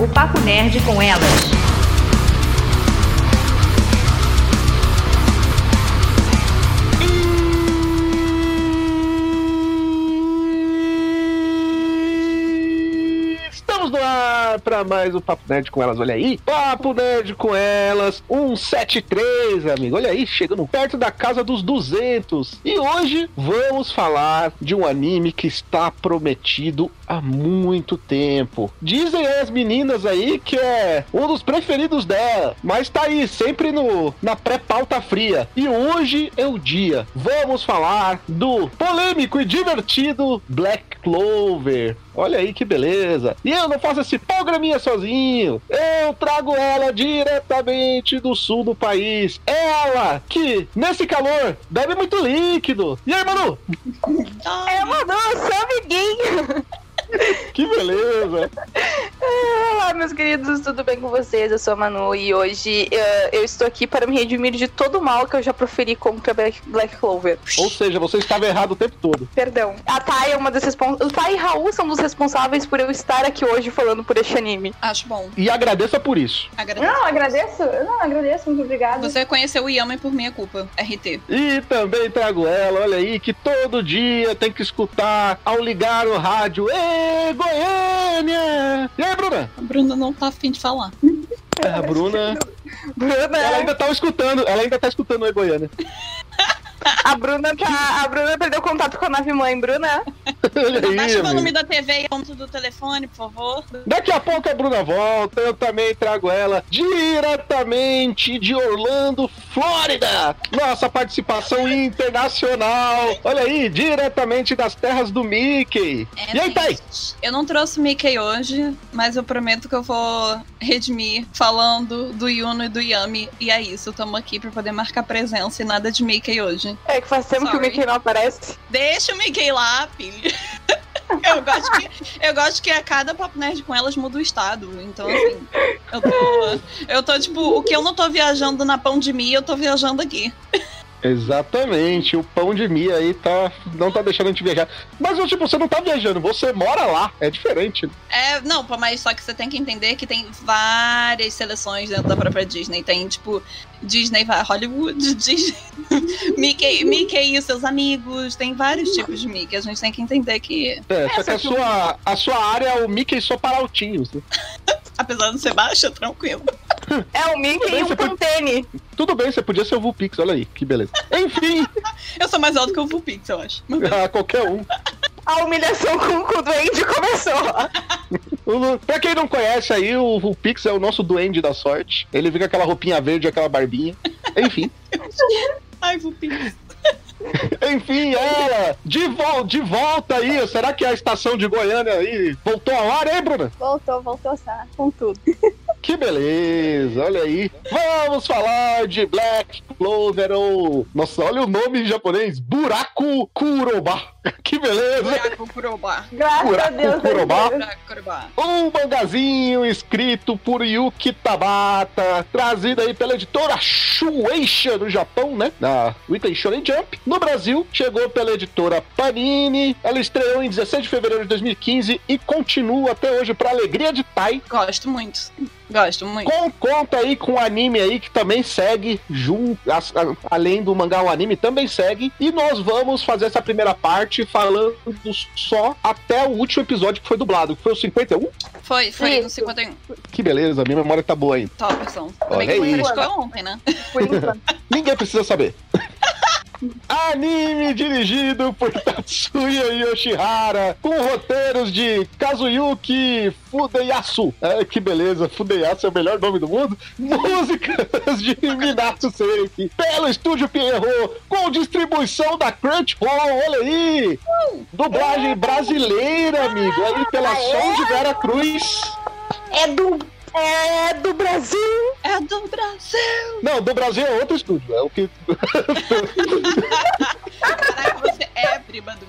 o Papo Nerd com elas. Ar para mais o Papo Nerd com elas, olha aí. Papo Nerd com elas, 173, amigo. Olha aí, chegando perto da casa dos 200. E hoje vamos falar de um anime que está prometido há muito tempo. Dizem as meninas aí que é um dos preferidos dela, mas tá aí, sempre no na pré-pauta fria. E hoje é o dia. Vamos falar do polêmico e divertido Black Clover. Olha aí que beleza. E eu não faço esse programinha sozinho. Eu trago ela diretamente do sul do país. Ela que, nesse calor, bebe muito líquido. E aí, Manu? É, Manu, seu amiguinho. Que beleza. Olá, meus queridos, tudo bem com vocês? Eu sou a Manu e hoje uh, eu estou aqui para me redimir de todo o mal que eu já proferi contra Black, Black Clover. Ou seja, você estava errado o tempo todo. Perdão. A Thay é uma das responsáveis. O Thay e Raul são dos responsáveis por eu estar aqui hoje falando por este anime. Acho bom. E agradeça por isso. Agradeço. Não, agradeço. Não, agradeço, muito obrigada. Você conheceu o Yama por minha culpa. RT. E também trago ela, olha aí, que todo dia tem que escutar ao ligar o rádio. Ê, Goiânia! E aí, Bruna? A Bruna não tá afim de falar. É, a Bruna. Bruna, Ela ainda tá escutando, ela ainda tá escutando o Goiânia. a Bruna tá. A Bruna perdeu contato com a nave mãe, Bruna. Não baixa o volume da TV e o do telefone, por favor. Daqui a pouco a Bruna volta, eu também trago ela diretamente de Orlando, Flórida. Nossa participação internacional. Olha aí, diretamente das terras do Mickey. É, E aí, Thay? gente, Eu não trouxe o Mickey hoje, mas eu prometo que eu vou redimir falando do Yuno e do Yami. E é isso, tamo aqui pra poder marcar presença e nada de Mickey hoje. É que faz tempo que o Sorry. Mickey não aparece. Deixa o Mickey lá, filho. Eu gosto, que, eu gosto que a cada Papo Nerd com elas muda o estado. Então, assim, eu tô. Eu tô, tipo, o que eu não tô viajando na pão de mim, eu tô viajando aqui. Exatamente, o pão de mim aí tá, não tá deixando a gente viajar. Mas, tipo, você não tá viajando, você mora lá, é diferente. É, não, pô, mas só que você tem que entender que tem várias seleções dentro da própria Disney. Tem, tipo, Disney vai Hollywood, Disney, Mickey, Mickey e os seus amigos. Tem vários tipos de Mickey. A gente tem que entender que, É, só que a sua, a sua área é o Mickey só para altinhos. né? apesar de ser baixa, tranquilo. É o Mickey Bem, e um Pantene. Tudo bem, você podia ser o Vulpix, olha aí, que beleza. Enfim, Eu sou mais alto que o Vulpix, eu acho. ah, qualquer um. A humilhação com, com o Duende começou. Pra quem não conhece aí, o Vulpix é o nosso duende da sorte. Ele fica com aquela roupinha verde, aquela barbinha. Enfim. Ai, Vulpix. Enfim, ela de, vol de volta aí. Será que a estação de Goiânia aí voltou ao ar, hein, Bruna? Voltou, voltou, tá? Com tudo. Que beleza, olha aí. Vamos falar de Black Clover ou. Nossa, olha o nome em japonês: Buraco Kuroba. Que beleza. Buraco Kurobá. Graças Buraco a Deus. Kurobá. Buraco Kurobá. Um mangazinho escrito por Yuki Tabata, trazido aí pela editora Shueisha no Japão, né? Da Weekly Shonen Jump. No Brasil, chegou pela editora Panini. Ela estreou em 16 de fevereiro de 2015 e continua até hoje para alegria de Tai. Gosto muito. Gosto muito. Com conta aí com o anime aí que também segue junto, além do mangá, o anime também segue. E nós vamos fazer essa primeira parte falando só até o último episódio que foi dublado, que foi o 51. Foi, foi no Isso. 51. Que beleza, minha memória tá boa ainda. Top, versão. Olha Também que foi aí. fresco é ontem, né? Ninguém precisa saber. Anime dirigido por Tatsuya Yoshihara, com roteiros de Kazuyuki Fudeyasu. É, que beleza, Fudeyasu é o melhor nome do mundo. Músicas de Minato Seiki, pelo Estúdio Pierrot, com distribuição da Crunchyroll, olha aí! Dublagem brasileira, amigo, aí pela Som de Vera Cruz. É do. É do Brasil. É do Brasil! Não, do Brasil é outro estúdio, é o que Caraca, você é prima do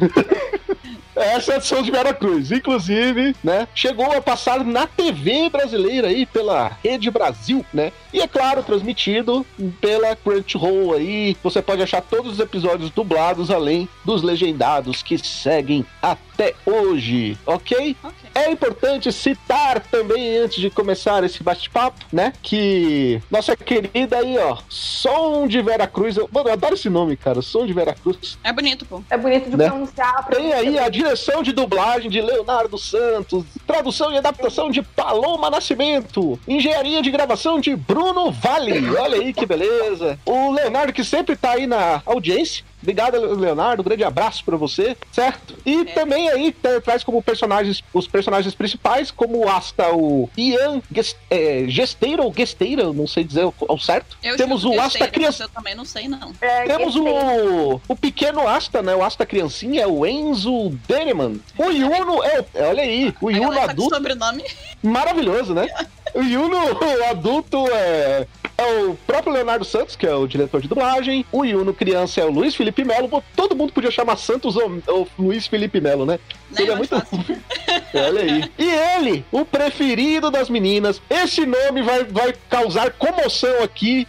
Essa é a edição de Vera Cruz. Inclusive, né? Chegou a passar na TV brasileira aí pela Rede Brasil, né? E é claro, transmitido pela Crunchyroll aí. Você pode achar todos os episódios dublados, além dos legendados que seguem até hoje, ok? Ok. É importante citar também, antes de começar esse bate-papo, né? Que nossa querida aí, ó, Som de Veracruz. Eu, mano, eu adoro esse nome, cara. Som de Veracruz. É bonito, pô. É bonito de Né? pronunciar. Tem aí a direção de dublagem de Leonardo Santos, tradução e adaptação de Paloma Nascimento, engenharia de gravação de Bruno Vale. Olha aí que beleza. O Leonardo que sempre tá aí na audiência. Obrigado, Leonardo. Um grande abraço pra você, certo? E também aí tra- traz como personagens os personagens principais, como o Asta, o Ian Ges- é, Gesteira ou Gesteira, não sei dizer ao certo. Eu Temos o Asta Criança. Eu também não sei, não. É, Temos o, o pequeno Asta, né? O Asta criancinha, é o Enzo Deneman. O Yuno é, olha aí, o Yuno tá adulto, sobrenome. Maravilhoso, né? O Yuno o adulto é, é o próprio Leonardo Santos, que é o diretor de dublagem. O Yuno criança é o Luiz Felipe Melo. Pô, Todo mundo podia chamar Santos ou, ou Luiz Felipe Melo, né? Né? Seria Mais muito. Olha aí. E ele, o preferido das meninas. Esse nome vai, vai causar comoção aqui.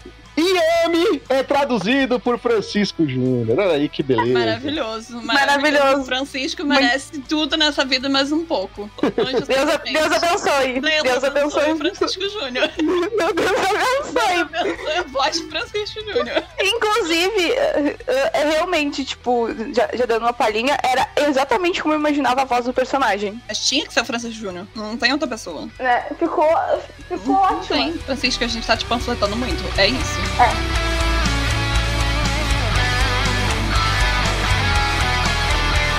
Iami é traduzido por Francisco Júnior. Olha aí que beleza. Maravilhoso, Maravilhoso. O Francisco merece tudo nessa vida, mais um pouco. Deus. Deus abençoe. Deus Deus abençoe. Francisco Júnior. Meu Deus abençoe. Abençoe a voz de Francisco Júnior. Inclusive, é, é, é realmente, tipo, já, já dando uma palhinha, era exatamente como eu imaginava a voz do personagem. Mas tinha que ser o Francisco Júnior. Não tem outra pessoa. Né? Ficou, ficou Não ótimo. tem. Francisco, a gente tá te panfletando muito. É isso.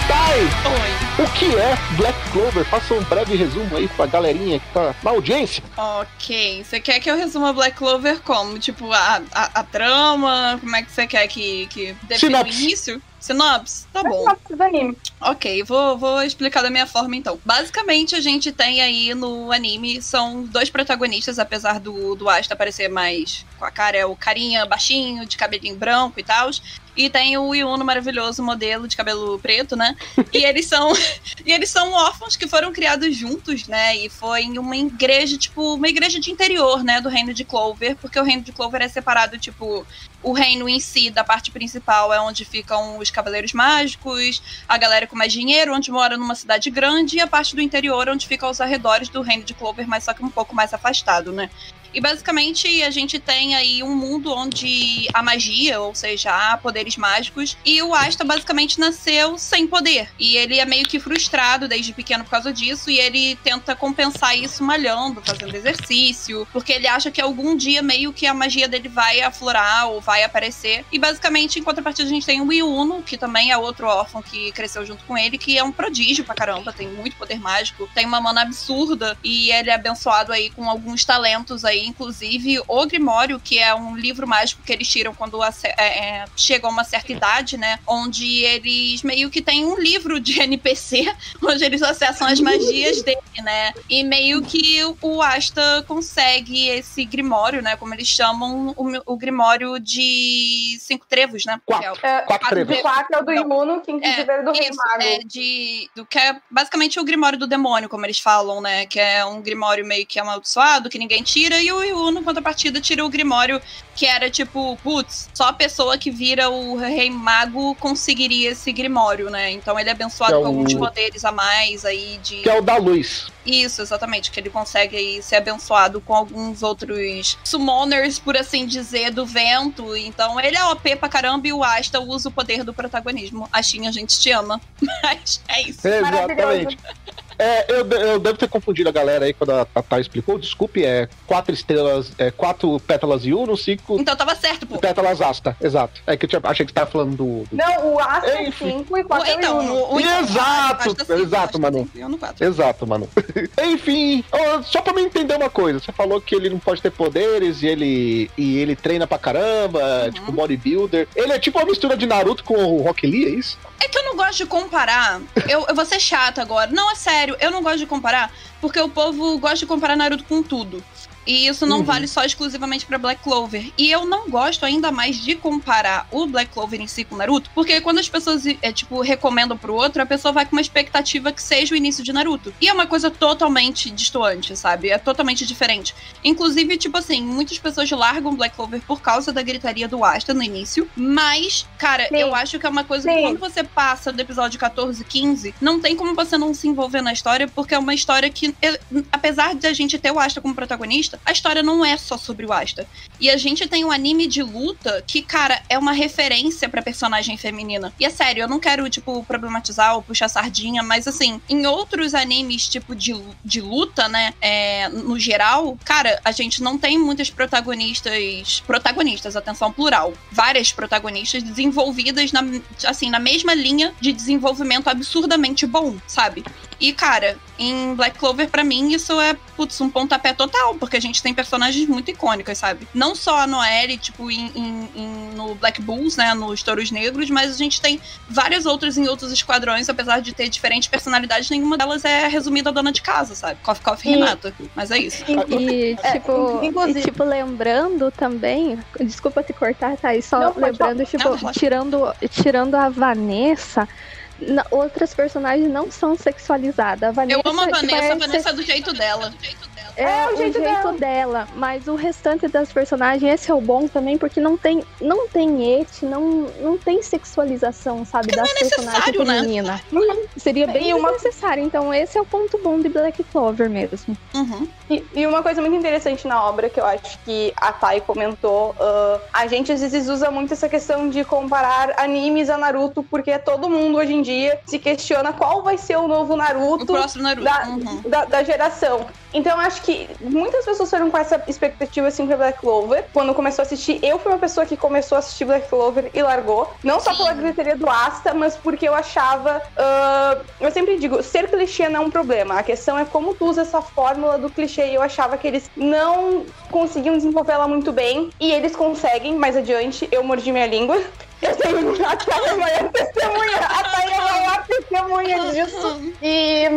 Pai, Oi. O que é Black Clover? Faça um breve resumo aí pra galerinha que tá na audiência. Ok. Você quer que eu resuma Black Clover como? Tipo, a, a, a trama? Como é que você quer que, que defina o Sinopse. início? Sinopse? Tá bom. Sinopse do anime. Ok, vou, vou explicar da minha forma então. Basicamente, a gente tem aí no anime, são dois protagonistas, apesar do, do Asta parecer mais com a cara, é o carinha baixinho, de cabelinho branco e tal. E tem o Yuno maravilhoso, modelo de cabelo preto, né? E eles são. e eles são órfãos que foram criados juntos, né? E foi em uma igreja, tipo, uma igreja de interior, né? Do reino de Clover, porque o reino de Clover é separado, tipo, o reino em si, da parte principal, é onde ficam os cavaleiros mágicos, a galera com mais dinheiro, onde mora numa cidade grande, e a parte do interior, onde fica aos arredores do reino de Clover, mas só que um pouco mais afastado, né? E basicamente a gente tem aí um mundo onde a magia, ou seja, há poderes mágicos, e o Asta basicamente nasceu sem poder. E ele é meio que frustrado desde pequeno por causa disso, e ele tenta compensar isso malhando, fazendo exercício, porque ele acha que algum dia meio que a magia dele vai aflorar ou vai aparecer. E basicamente, em contrapartida, a gente tem o Yuno, que também é outro órfão que cresceu junto com ele, que é um prodígio pra caramba, tem muito poder mágico, tem uma mana absurda, e ele é abençoado aí com alguns talentos aí, inclusive o Grimório, que é um livro mágico que eles tiram quando é, é, chegam a uma certa idade, né? Onde eles meio que têm um livro de NPC, onde eles acessam as magias dele, né? E meio que o Asta consegue esse Grimório, né? Como eles chamam, o, o Grimório de cinco trevos, né? Quatro. É o- É, Quatro o trevos. 4 é o do Não. Imuno, que inclusive é do Rei Isso, Mago. é de. Do que é basicamente o Grimório do demônio, como eles falam, né? Que é um Grimório meio que amaldiçoado, que ninguém tira, e o Yu, no contrapartida, tira o Grimório que era tipo, putz, só a pessoa que vira o Rei Mago conseguiria esse Grimório, né? Então ele é abençoado é com alguns o- poderes a mais aí de. Que é o da luz. Isso, exatamente, que ele consegue aí ser abençoado com alguns outros summoners, por assim dizer, do vento. Então ele é OP pra caramba e o Asta usa o poder do protagonismo. Astinha, a gente te ama. Mas é isso. Exatamente. É, eu, eu devo ter confundido a galera aí quando a Tatá explicou. Desculpe, é quatro estrelas, é quatro pétalas Yuno, cinco Então tava certo, pô. pétalas Asta. Exato. É que eu tinha- achei que você tava falando do. do- Não, o Asta é Enfim. 5 e 4 é o Então, o, o então, Exato, Asta cinco, exato, Manu. cinco, quatro. Exato, mano. Enfim, só pra me entender uma coisa, você falou que ele não pode ter poderes e ele, e ele treina pra caramba, Uhum. tipo bodybuilder. Ele é tipo uma mistura de Naruto com o Rock Lee, é isso? É que eu não gosto de comparar. Eu, eu vou ser chata agora. Não, é sério, eu não gosto de comparar, porque o povo gosta de comparar Naruto com tudo. E isso não Uhum. vale só exclusivamente pra Black Clover. E eu não gosto ainda mais de comparar o Black Clover em si com o Naruto, porque quando as pessoas, é, tipo, recomendam pro outro, a pessoa vai com uma expectativa que seja o início de Naruto. E é uma coisa totalmente distoante, sabe? É totalmente diferente. Inclusive, tipo assim, muitas pessoas largam Black Clover por causa da gritaria do Asta no início. Mas, cara, Sim. eu acho que é uma coisa que Sim. quando você passa do episódio 14 e 15, não tem como você não se envolver na história, porque é uma história que, é, apesar de a gente ter o Asta como protagonista, a história não é só sobre o Asta. E a gente tem um anime de luta que, cara, é uma referência pra personagem feminina. E é sério, eu não quero, tipo, problematizar ou puxar sardinha, mas assim, em outros animes, tipo, de, de luta, né, é, no geral, cara, a gente não tem muitas protagonistas. Protagonistas, atenção, plural. Várias protagonistas desenvolvidas na, assim, na mesma linha de desenvolvimento absurdamente bom, sabe? E, cara, em Black Clover, pra mim, isso é, putz, um pontapé total, porque a gente tem personagens muito icônicas, sabe? Não só a Noelle, tipo, em, em- em- no Black Bulls, né, nos Touros Negros, mas a gente tem várias outras em outros esquadrões, apesar de ter diferentes personalidades, nenhuma delas é resumida a dona de casa, sabe? Coffee Coffee E- Renata. Mas é isso. E, É, tipo, inclusive- e, tipo, lembrando também, desculpa te cortar, tá? E só Não, pode lembrando, tipo, Não, tirando, tirando a Vanessa, outras personagens não são sexualizadas. A Vanessa, Eu amo a Vanessa, a Vanessa é do jeito dela. É, É, o o jeito jeito, dela. mas o restante das personagens, esse é o bom também, porque não tem, não tem et, não, não tem sexualização, sabe, das personagens necessário, né? femininas. Seria bem E uma- necessário, então esse é o ponto bom de Black Clover mesmo. Uhum. E, e uma coisa muito interessante na obra que eu acho que a Thay comentou, ah, a gente às vezes usa muito essa questão de comparar animes a Naruto, porque todo mundo hoje em dia se questiona qual vai ser o novo O Naruto próximo Naruto. da, Uhum. da, da geração. Então acho que muitas pessoas foram com essa expectativa assim pra Black Clover. Quando começou a assistir, eu fui uma pessoa que começou a assistir Black Clover e largou. Não só Sim. pela gritaria do Asta, mas porque eu achava. ah, eu sempre digo, ser clichê não é um problema. A questão é como tu usa essa fórmula do clichê. E eu achava que eles não conseguiam desenvolver ela muito bem. E eles conseguem mais adiante. Eu mordi minha língua. Eu tenho a Thay é a maior testemunha. A Thay é a maior testemunha disso. E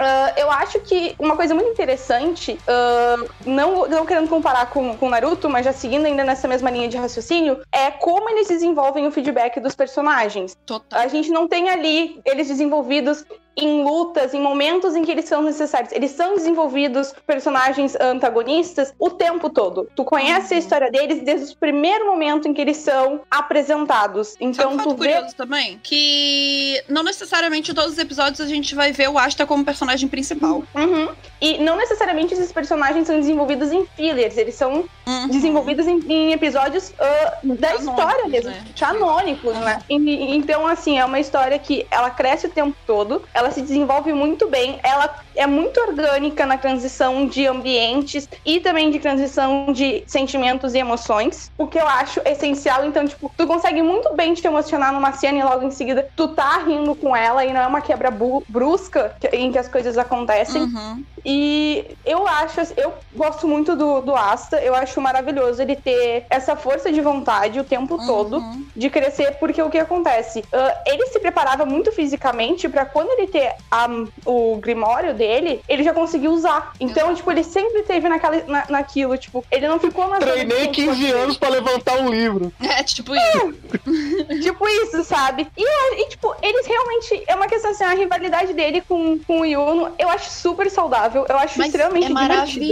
ah, eu acho que uma coisa muito interessante, ah, não, não querendo comparar com, com Naruto, mas já seguindo ainda nessa mesma linha de raciocínio, é como eles desenvolvem o feedback dos personagens. Total. A gente não tem ali eles desenvolvidos em lutas, em momentos em que eles são necessários. Eles são desenvolvidos personagens antagonistas o tempo todo. Tu conhece a Uhum. história deles desde o primeiro momento em que eles são apresentados. Então um tu fato vê curioso também? Que não necessariamente em todos os episódios a gente vai ver o Asta como personagem principal. Uhum. E não necessariamente esses personagens são desenvolvidos em fillers, eles são Uhum. desenvolvidos em, em episódios ah, da história mesmo, né? canônicos, né? E- então, assim, é uma história que ela cresce o tempo todo, ela se desenvolve muito bem, ela é muito orgânica na transição de ambientes e também de transição de sentimentos e emoções, o que eu acho essencial. Então, tipo, tu consegue muito bem te emocionar numa cena e logo em seguida tu tá rindo com ela e não é uma quebra brusca em que as coisas acontecem. Uhum. E eu acho, eu gosto muito do, do Asta, eu acho maravilhoso ele ter essa força de vontade o tempo todo Uhum. de crescer, porque o que acontece? Ah, ele se preparava muito fisicamente pra quando ele ter a- o grimório dele, ele já conseguiu usar. Então, tipo, ele sempre teve naquela, na, naquilo, tipo, ele não ficou na Treinei conforto 15 dele. anos pra levantar um livro. É, tipo isso. Tipo isso, sabe? E, e, tipo, eles realmente. É uma questão assim, a rivalidade dele com, com o Yuno, eu acho super saudável. Eu acho Mas extremamente é divertida.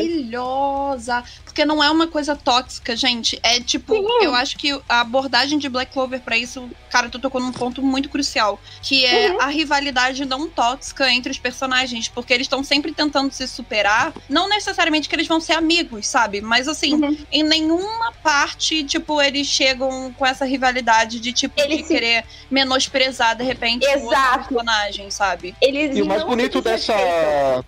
Porque não é uma coisa tóxica, gente. É tipo, Sim. eu acho que a abordagem de Black Clover pra isso, cara, tu tocou num ponto muito crucial. Que é Uhum. a rivalidade não tóxica entre os personagens. Porque eles estão sempre tentando se superar. Não necessariamente que eles vão ser amigos, sabe? Mas assim, Uhum. em nenhuma parte, tipo, eles chegam com essa rivalidade de, tipo, Eles de se- querer menosprezar, de repente, o outro Exato. personagem, sabe? Eles E o mais bonito dessa.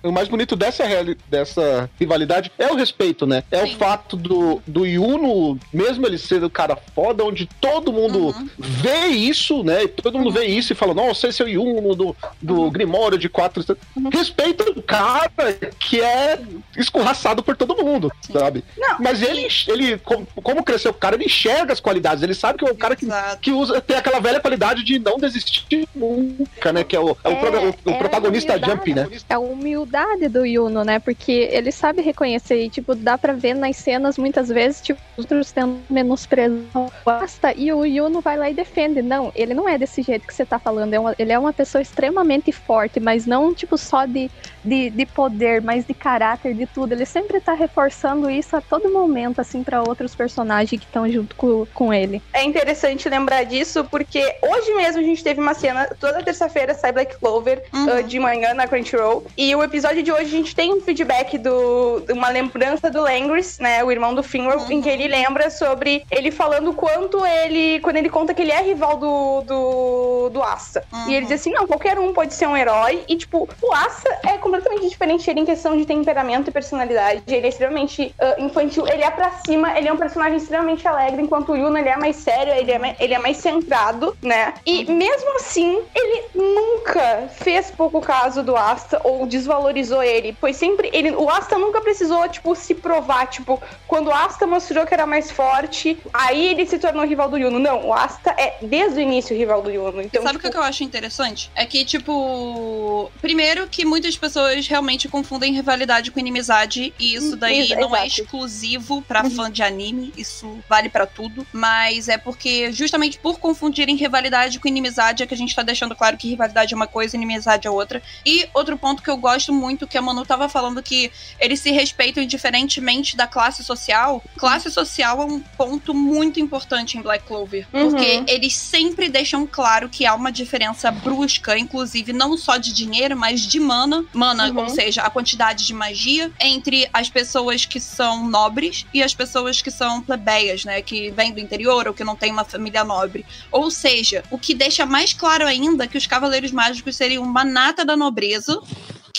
O mais bonito dessa, reali- dessa rivalidade é o respeito, né? É o Sim. Fato do, do Yuno, mesmo ele sendo um cara foda, onde todo mundo Uhum. vê isso, né? E todo mundo vê isso e fala, nossa, esse é o Yuno do, do Uhum. Grimório de quatro. Respeita um cara que é escorraçado por todo mundo, sabe? Não, Mas ele, ele como, como cresceu o cara, ele enxerga as qualidades, ele sabe que é o cara que Exato. que usa, tem aquela velha qualidade de não desistir nunca, né? Que é o, é o, É, o- o é protagonista. Jump, né? É a humildade do Yuno, né? Porque ele sabe reconhecer e, tipo, dá pra ver nas cenas muitas vezes, tipo, os outros tendo menosprezar o Asta e o Yuno vai lá e defende. Não, ele não é desse jeito que você tá falando. É ele é uma pessoa extremamente forte, mas não, tipo, só de, de, de poder, mas de caráter, de tudo. Ele sempre tá reforçando isso a todo momento, assim, pra outros personagens que estão junto com, com ele. É interessante lembrar disso, porque hoje mesmo a gente teve uma cena, toda terça-feira sai Black Clover Uhum. ah, de manhã na Crunchyroll. E o episódio de hoje a gente tem um feedback do de uma lembrança do Langris, né? O irmão do Finwell, Uhum. em que ele lembra sobre ele falando quanto ele. Quando ele conta que ele é rival do, do, do Asa. E ele Uhum. diz assim: não, qualquer um pode ser um herói. E, tipo, o Asa é completamente diferente dele em questão de temperamento e personalidade. Ele é extremamente ah, infantil, ele é pra cima, ele é um personagem extremamente alegre, enquanto o Yuno ele é mais sério, ele é mais, ele é mais centrado, né? E mesmo assim, ele nunca fez pouco caso do Asta ou desvalorizou ele, pois sempre ele, o Asta nunca precisou, tipo, se provar, tipo, quando o Asta mostrou que era mais forte, aí ele se tornou rival do Yuno. Não, o Asta é desde o início rival do Yuno. Então, Sabe o tipo, que eu acho interessante? É que, tipo. Primeiro, que muitas pessoas realmente confundem rivalidade com inimizade. E isso daí Isso, não é exclusivo pra Uhum. fã de anime. Isso vale pra tudo. Mas é porque, justamente por confundirem rivalidade com inimizade, é que a gente tá deixando claro que rivalidade é uma coisa inimizade é outra. E outro ponto que eu gosto muito, que a Manu tava falando que eles se respeitam indiferentemente da classe social. Classe social é um ponto muito importante em Black Clover. Uhum. Porque eles sempre deixam claro que há uma diferença brusca, inclusive não só de dinheiro, mas de mana. Mana, Uhum. ou seja, a quantidade de magia entre as pessoas que são nobres e as pessoas que são plebeias, né? Que vêm do interior ou que não têm uma família nobre. Ou seja, o que deixa mais claro ainda que os cavaleiros mágicos seriam uma nata da nobreza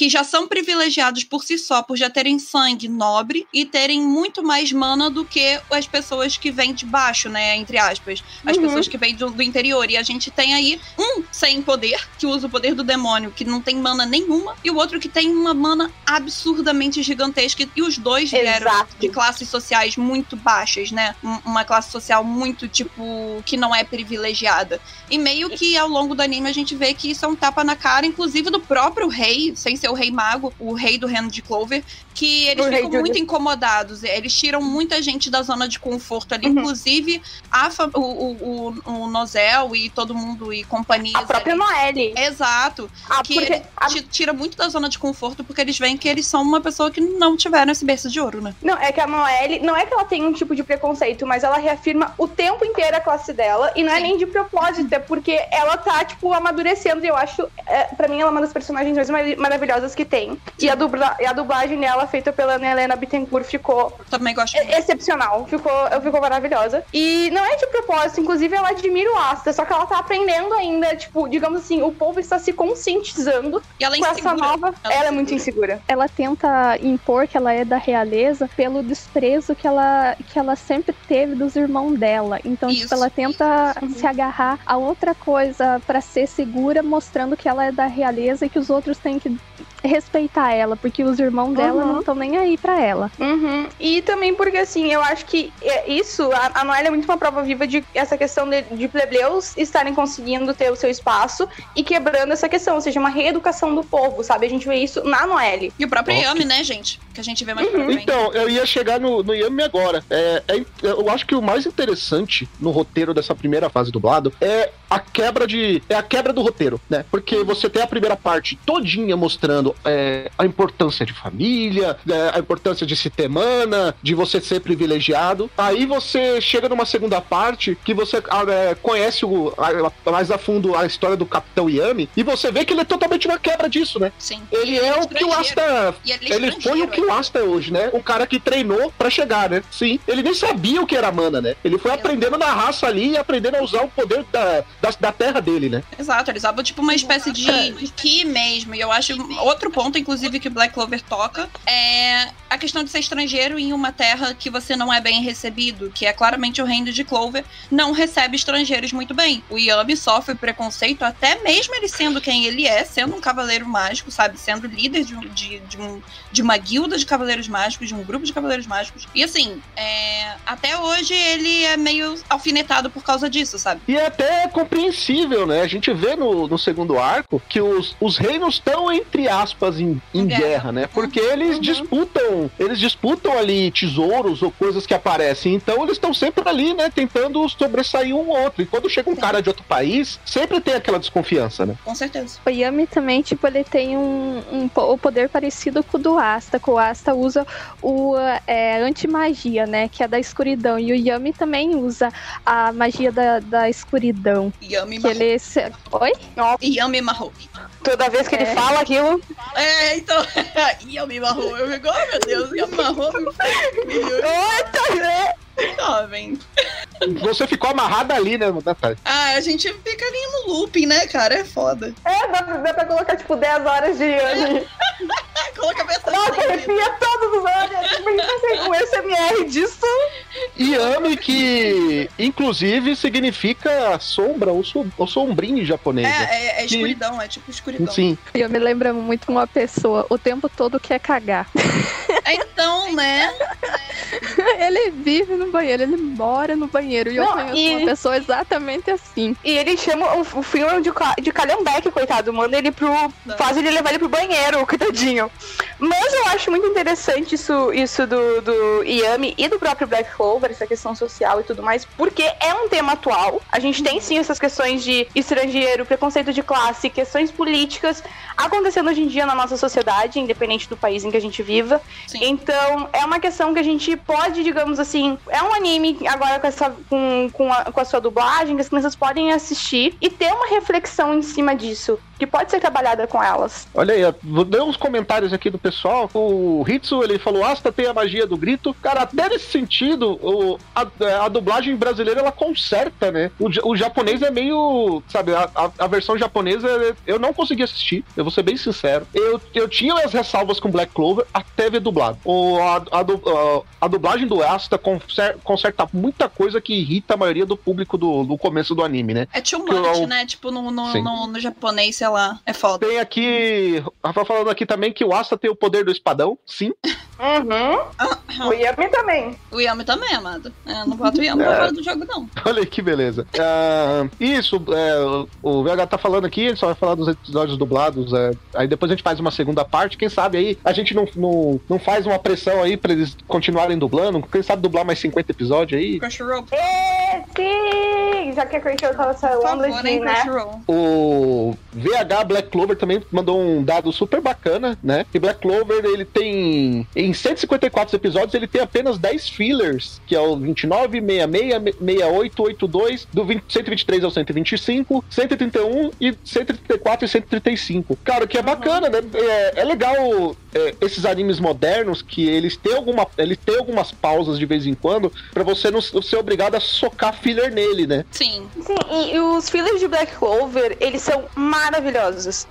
que já são privilegiados por si só, por já terem sangue nobre e terem muito mais mana do que as pessoas que vêm de baixo, né? Entre aspas. As Uhum. pessoas que vêm do, do interior. E a gente tem aí um sem poder, que usa o poder do demônio, que não tem mana nenhuma, e o outro que tem uma mana absurdamente gigantesca. E os dois vieram Exato. de classes sociais muito baixas, né? Um- Uma classe social muito, tipo, que não é privilegiada. E meio que ao longo do anime a gente vê que isso é um tapa na cara, inclusive do próprio rei, sem ser o rei mago, o rei do reino de Clover, que eles O ficam muito incomodados. Eles tiram muita gente da zona de conforto ali, Uhum. inclusive a, o, o, o, Nozel e todo mundo e companhia. a própria Noelle. Exato. Ah, Que porque a- ti- tira muito da zona de conforto porque eles veem que eles são uma pessoa que não tiveram esse berço de ouro, né? Não, é que a Noelle, não é que ela tem um tipo de preconceito, mas ela reafirma o tempo inteiro a classe dela, e não é Sim. nem de propósito, é porque ela tá, tipo, amadurecendo, e eu acho, é, pra mim, ela é uma das personagens mais mar- maravilhosas que tem. E a, dubla, e a dublagem dela, feita pela Ana Helena Bittencourt, ficou Também gosto excepcional, ficou, ficou maravilhosa. E não é de propósito, inclusive ela admira o Asta, só que ela tá aprendendo ainda, tipo, digamos assim, o povo está se conscientizando E ela é com essa nova. Ela é Ela é muito insegura. ela tenta impor que ela é da realeza pelo desprezo que ela, que ela sempre teve dos irmãos dela. Então, Isso. tipo, ela tenta Uhum. se agarrar a outra coisa pra ser segura, mostrando que ela é da realeza e que os outros têm que respeitar ela, porque os irmãos dela Uhum. não estão nem aí pra ela. Uhum. E também porque, assim, eu acho que é isso, a, a Noelle é muito uma prova viva de essa questão de, de plebeus estarem conseguindo ter o seu espaço e quebrando essa questão, ou seja, uma reeducação do povo, sabe? A gente vê isso na Noelle. E o próprio. Yami, né, gente? Que a gente vê mais Uhum. Então, eu ia chegar no, no Yami agora. É, é- eu acho que o mais interessante no roteiro dessa primeira fase dublado é a quebra de. É a quebra do roteiro, né? Porque você tem a primeira parte todinha mostrando é, a importância de família, é, a importância de se ter mana, de você ser privilegiado. Aí você chega numa segunda parte que você ah, é, conhece o, a- mais a fundo a história do Capitão Yami e você vê que ele é totalmente uma quebra disso, né? Sim. Ele é o que o. Asta ele, é ele foi o que o Asta é hoje, né? Um cara que treinou pra chegar, né? Sim. Ele nem sabia o que era mana, né? Ele foi É. aprendendo na raça ali e aprendendo a usar o poder da, da, da terra dele, né? Exato, eles usavam tipo uma espécie de, de ki mesmo. E eu acho outro ponto, inclusive, que Black Clover toca é a questão de ser estrangeiro em uma terra que você não é bem recebido, que é claramente o reino de Clover, não recebe estrangeiros muito bem. O Yami sofre preconceito até mesmo ele sendo quem ele é, sendo um cavaleiro mágico, sabe? Sendo líder de, de, de, um, de uma guilda de cavaleiros mágicos, de um grupo de cavaleiros mágicos. E assim, é, até hoje ele é meio alfinetado por causa disso, sabe? E é até compreensível, né? A gente vê no, no segundo arco que os, os reinos estão, entre aspas, em, em guerra. guerra. né? Porque eles Uhum. disputam, eles disputam ali tesouros ou coisas que aparecem. Então eles estão sempre ali, né? Tentando sobressair um ou outro. E quando chega um Sim. cara de outro país, sempre tem aquela desconfiança, né? Com certeza. O Yami também, tipo, ele tem um, um o poder parecido com o do Asta, que o Asta usa o é, anti-magia, né? Que é da escuridão. E o Yami também usa a magia da, da escuridão. Yami Que ele. Se... Oi? Yami Marro. Toda vez que ele É. fala aquilo. É, então. Yami Marro. Eu fico, oh meu Deus, Yami Marro. Eita, né? Jovem. Você ficou amarrada ali, né, Natália? Ah, a gente fica ali no looping, né, cara? É foda. É, dá, dá pra colocar tipo 10 horas de ano. Ah, coloca a pessoa. Nossa, arrepia todos os anos. Imagina com SMR disso. Yami, que inclusive significa sombra ou, som- ou sombrinho em japonês. né? É, é, é escuridão, é tipo escuridão. Sim. O Yami lembra muito uma pessoa, o tempo todo quer cagar. É, Então, né? ele vive no banheiro, ele mora no banheiro. E eu Não, conheço e- uma pessoa exatamente assim. E ele chama o, o filme de, de calhambeque, coitado. Manda ele pro. Faz ele levar ele pro banheiro, coitadinho. Mas eu acho muito interessante isso, isso do, do Yami e do próprio Black Clover, essa questão social e tudo mais, porque é um tema atual. A gente tem sim essas questões de estrangeiro, preconceito de classe, questões políticas acontecendo hoje em dia na nossa sociedade, independente do país em que a gente viva. Sim. Então, é uma questão que a gente pode, digamos assim, é um anime agora com, essa, com, com, a, com a sua dublagem, que as crianças podem assistir e ter uma reflexão em cima disso, que pode ser trabalhada com elas. Olha aí, dar uns comentários aqui do pessoal. O Hitsu, ele falou, Asta tem a magia do grito. Cara, até nesse sentido, o, a, a dublagem brasileira, ela conserta, né? O, o japonês é meio, sabe, a, a, a versão japonesa, eu não consegui assistir, eu vou ser bem sincero. Eu, eu tinha as ressalvas com Black Clover até ver dublado. O, a, a, a- dublagem do Asta conser- conserta muita coisa que irrita a maioria do público do, do começo do anime, né? É too much, eu- né? Tipo, no, no, no, no japonês, sei lá. É foda. Tem aqui, Rafa falando aqui também que o Asta tem o poder do espadão, sim. Uhum. O Yami também. O Yami também, amado. É, não bota o Yami É. pra fora do jogo, não. Olha aí que beleza. Ah, isso, é, o VH tá falando aqui, ele só vai falar dos episódios dublados. é, aí depois a gente faz uma segunda parte. Quem sabe aí a gente não, não, não faz uma pressão aí pra eles continuarem dublando. Quem sabe dublar mais 50 episódios aí. Crunchyroll, É, sim! Já que a Crunchyroll tava falando de, né? O VH Black Clover também mandou um dado super bacana, né? Que Black Clover ele tem em 154 episódios ele tem apenas 10 fillers, que é o 29, 66, 68, 82, do 20, 123 ao 125, 131 e 134 e 135. Cara, o que é bacana, né? É, é legal é, esses animes modernos que eles têm alguma eles têm algumas pausas de vez em quando pra você não ser obrigado a socar filler nele, né? Sim. Sim, e, e os fillers de Black Clover, eles são maravilhosos.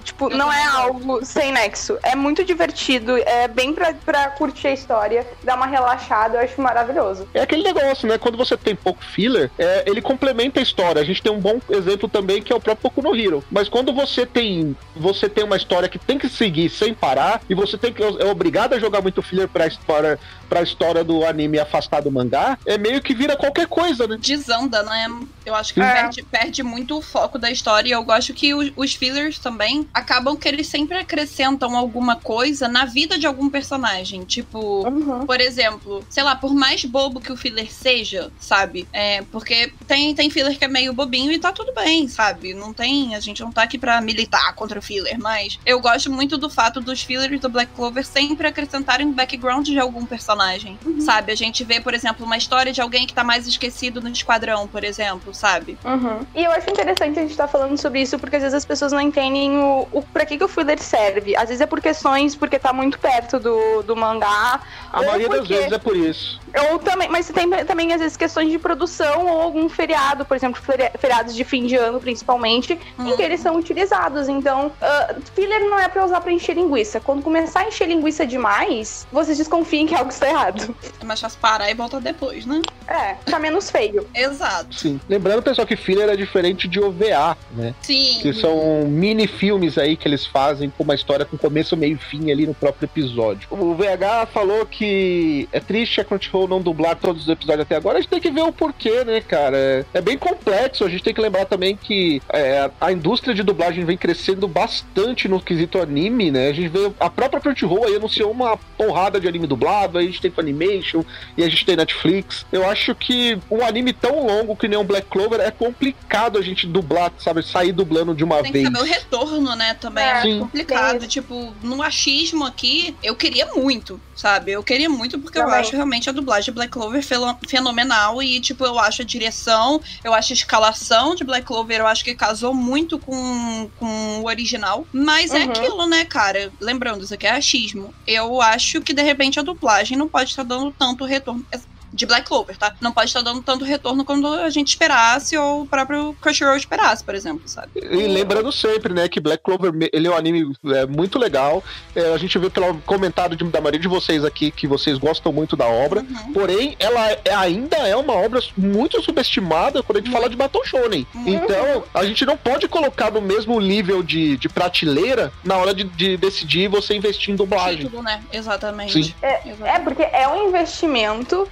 Tipo, Eu não é gosto. algo sem nexo. É muito divertido, é bem pra, pra curtir a história, dar uma relaxada, eu acho maravilhoso. É aquele negócio, né? Quando você tem pouco filler, é, ele complementa a história. A gente tem um bom exemplo também que é o próprio Boku no Hero. Mas quando você tem você tem uma história que tem que seguir sem parar e você tem que é obrigado a jogar muito filler pra história pra história do anime afastar do mangá, é meio que vira qualquer coisa, né? Desanda, né? Eu acho que É. perde, perde muito o foco da história. E eu gosto que os, os fillers também acabam que eles sempre acrescentam alguma coisa na vida de algum personagem. Tipo, Uhum. Por exemplo, sei lá, por mais bobo que o filler seja, sabe? É, porque tem, tem filler que é meio bobinho e tá tudo bem, sabe? Não tem. A gente não tá aqui pra militar contra o filler, mas eu gosto muito do fato dos fillers do Black Clover sempre acrescentarem background de algum personagem, sabe? A gente vê, por exemplo, uma história de alguém que tá mais esquecido no esquadrão, por exemplo, sabe? Uhum. E eu acho interessante a gente estar falando sobre isso, porque às vezes as pessoas não entendem o, o pra que, que o filler serve. Às vezes é por questões, porque tá muito perto do, do mangá. A maioria das porque- vezes é por isso. Ou também, mas tem também às vezes questões de produção ou algum feriado, por exemplo, feri- feriados de fim de ano, principalmente, em que eles são utilizados. Então, ah, filler não é pra usar pra encher linguiça. Quando começar a encher linguiça demais, vocês desconfiem que algo está errado. É mais fácil parar e voltar depois, né? É, tá menos feio. Exato. Sim. Lembrando, pessoal, que filler é diferente de OVA, né? Sim. Que são mini filmes aí que eles fazem com uma história com começo, meio e fim ali no próprio episódio. O VH falou que é triste a Crunchyroll não dublar todos os episódios até agora. A gente tem que ver o porquê, né, cara? É- É bem complexo. A gente tem que lembrar também que é, a indústria de dublagem vem crescendo bastante no quesito anime, né? A gente vê a própria Crunchyroll aí anunciou uma porrada de anime dublado. A gente tem Funimation e a gente tem Netflix. Eu acho que um anime tão longo que nem um Black Clover é complicado a gente dublar, sabe? Sair dublando de uma Tem que vez. Retorno, né? Também É, é, complicado. tem Tipo, no achismo aqui, eu queria muito, sabe? Eu queria muito porque eu Também. acho realmente a dublagem de Black Clover fenomenal. E, tipo, eu acho a direção, eu acho a escalação de Black Clover, eu acho que casou muito com, com o original. Mas é Uhum. aquilo, né, cara? Lembrando, isso aqui é achismo. Eu acho que, de repente, a dublagem não pode estar dando tanto retorno. De Black Clover, tá? Não pode estar dando tanto retorno quando a gente esperasse ou o próprio Crunchyroll esperasse, por exemplo, sabe? E lembrando sempre, né, que Black Clover ele é um anime é, muito legal. É, a gente viu pelo comentário de- da maioria de vocês aqui que vocês gostam muito da obra. Uhum. Porém, ela é- ainda é uma obra muito subestimada quando a gente fala de Battle Shonen. Uhum. Então, a gente não pode colocar no mesmo nível de, de prateleira na hora de, de decidir você investir em dublagem. Título, né? Exatamente. Sim. Exatamente. É porque é um investimento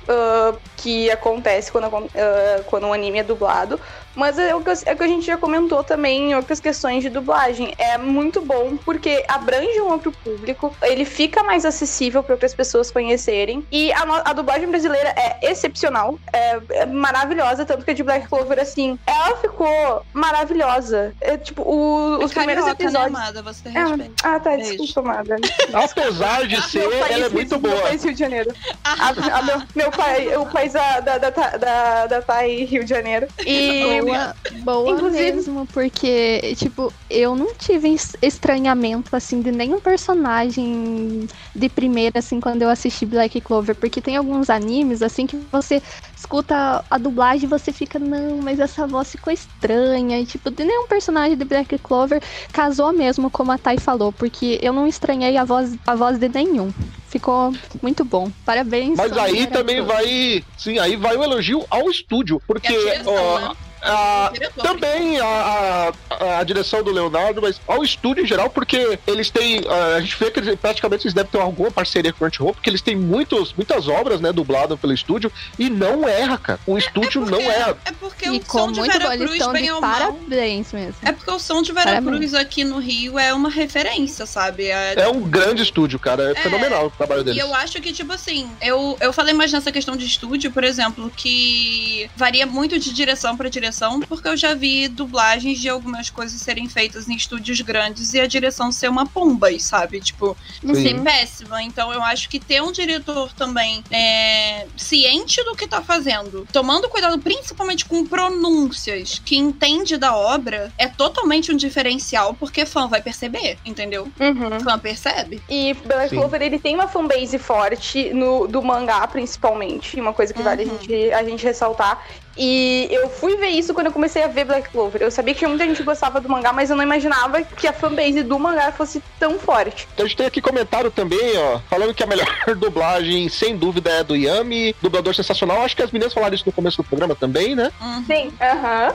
que acontece quando, ah, quando um anime é dublado. Mas é o, que, é o que a gente já comentou também em outras questões de dublagem. É muito bom porque abrange um outro público, ele fica mais acessível para outras pessoas conhecerem. E a, a dublagem brasileira é excepcional, é, é maravilhosa, tanto que a de Black Clover, assim, ela ficou maravilhosa. É, tipo, o- os É primeiros carioca, episódios. Né, amada? Você tem Ah, ah, tá, Beijo. desculpa, amada. Apesar de ser, Meu país, ela é muito Meu boa. país, Rio de Janeiro. A- a meu, meu pai, o país da, da, da, da, da Thay, Rio de Janeiro. E. Boa, boa Inclusive- mesmo, porque, tipo, eu não tive es- estranhamento, assim, de nenhum personagem de primeira, assim, quando eu assisti Black Clover, porque tem alguns animes, assim, que você escuta a dublagem e você fica, não, mas essa voz ficou estranha, e, tipo, de nenhum personagem de Black Clover casou mesmo, como a Thay falou, porque eu não estranhei a voz, a voz de nenhum. Ficou muito bom. Parabéns. Mas aí também vai. Sim, aí vai o elogio ao estúdio. Porque. É a direção, ó, né? A- diretor. também a, a, a direção do Leonardo, mas ao estúdio em geral, porque eles têm. ah, A gente vê que eles, praticamente eles devem ter alguma parceria com o Crunchyroll, porque eles têm muitos, muitas obras, né, dubladas pelo estúdio, e não erra, cara. O estúdio não erra. É porque E o som de muito bom, Vera eles Cruz, bem de ou mal. parabéns mesmo. É porque o som de Vera Parabéns. Cruz aqui no Rio é uma referência, sabe? É- É um grande estúdio, cara. É, fenomenal o trabalho E deles. eu acho que, tipo assim, eu, eu falei mais nessa questão de estúdio, por exemplo, que varia muito de direção pra direção, porque eu já vi dublagens de algumas coisas serem feitas em estúdios grandes e a direção ser uma pomba, sabe? Tipo, Sim. ser péssima. Então eu acho que ter um diretor também é, ciente do que tá fazendo, tomando cuidado principalmente com pronúncias, que entende da obra, é totalmente um diferencial, porque fã vai perceber, entendeu? Uhum. Fã percebe. E Black. Clover, ele tem uma fanbase forte no, do mangá, principalmente. Uma coisa que vale a Uhum. gente, a gente ressaltar. E eu fui ver isso quando eu comecei a ver Black Clover. Eu sabia que tinha muita gente que gostava do mangá, mas eu não imaginava que a fanbase do mangá fosse tão forte. A gente tem aqui comentário também, ó, falando que a melhor dublagem, sem dúvida, é a do Yami, dublador sensacional. Acho que as meninas falaram isso no começo do programa também, né? Uhum. Sim, aham.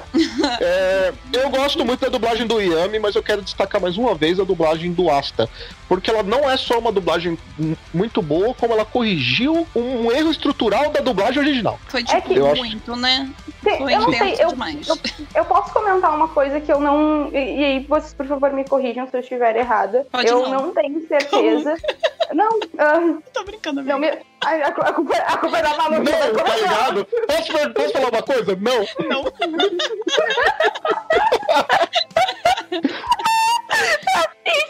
É, eu gosto muito da dublagem do Yami, mas eu quero destacar mais uma vez a dublagem do Asta. Porque ela não é só uma dublagem muito boa, como ela corrigiu um erro estrutural da dublagem original. Foi É tipo que- Eu acho- muito, né? Foi Eu não sei, eu, eu, eu posso comentar uma coisa que eu não. E, e aí, vocês, por favor, me corrijam se eu estiver errada. Pode eu não. não tenho certeza. não, ah, Tô brincando, não me. A, a, a culpa, a culpa é da Manu. Não, tá começar. ligado? Posso, posso falar uma coisa? Não. Não.